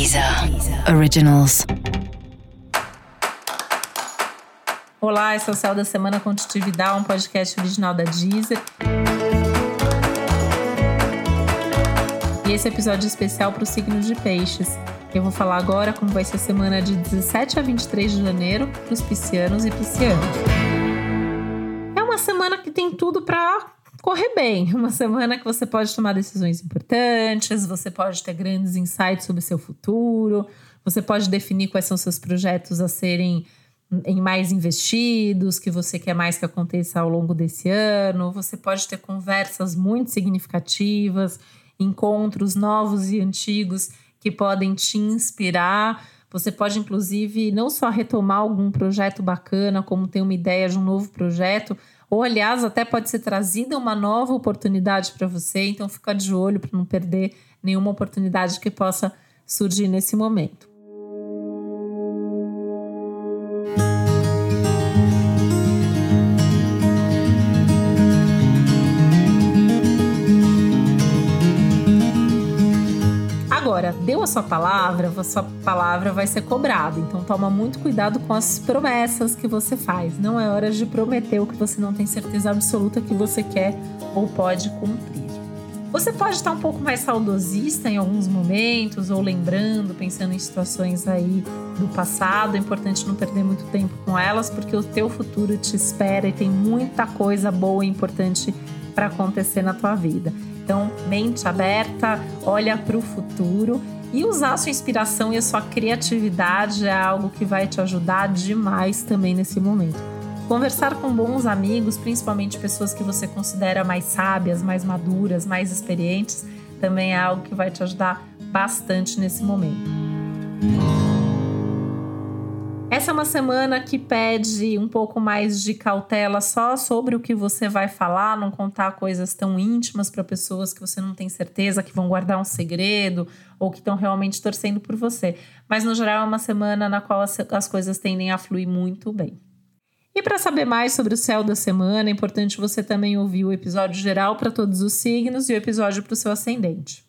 Deezer Originals. Olá, esse é o Céu da Semana Contitividade, um podcast original da Deezer. E esse episódio especial para o signo de Peixes. Eu vou falar agora como vai ser a semana de 17 a 23 de janeiro para os piscianos e piscianas. É uma semana que tem tudo para correr bem. Uma semana que você pode tomar decisões importantes, você pode ter grandes insights sobre seu futuro, você pode definir quais são seus projetos a serem em mais investidos, que você quer mais que aconteça ao longo desse ano. Você pode ter conversas muito significativas, encontros novos e antigos que podem te inspirar. Você pode, inclusive, não só retomar algum projeto bacana, como ter uma ideia de um novo projeto, ou aliás, até pode ser trazida uma nova oportunidade para você, então fica de olho para não perder nenhuma oportunidade que possa surgir nesse momento. Agora, deu a sua palavra, a sua palavra vai ser cobrada. Então toma muito cuidado com as promessas que você faz. Não é hora de prometer o que você não tem certeza absoluta que você quer ou pode cumprir. Você pode estar um pouco mais saudosista em alguns momentos, ou lembrando, pensando em situações aí do passado. É importante não perder muito tempo com elas, porque o teu futuro te espera e tem muita coisa boa e importante para acontecer na tua vida. Então, mente aberta, olha para o futuro e usar a sua inspiração e a sua criatividade é algo que vai te ajudar demais também nesse momento. Conversar com bons amigos, principalmente pessoas que você considera mais sábias, mais maduras, mais experientes, também é algo que vai te ajudar bastante nesse momento. Essa é uma semana que pede um pouco mais de cautela só sobre o que você vai falar, não contar coisas tão íntimas para pessoas que você não tem certeza que vão guardar um segredo ou que estão realmente torcendo por você. Mas no geral é uma semana na qual as, as coisas tendem a fluir muito bem. E para saber mais sobre o céu da semana, é importante você também ouvir o episódio geral para todos os signos e o episódio para o seu ascendente.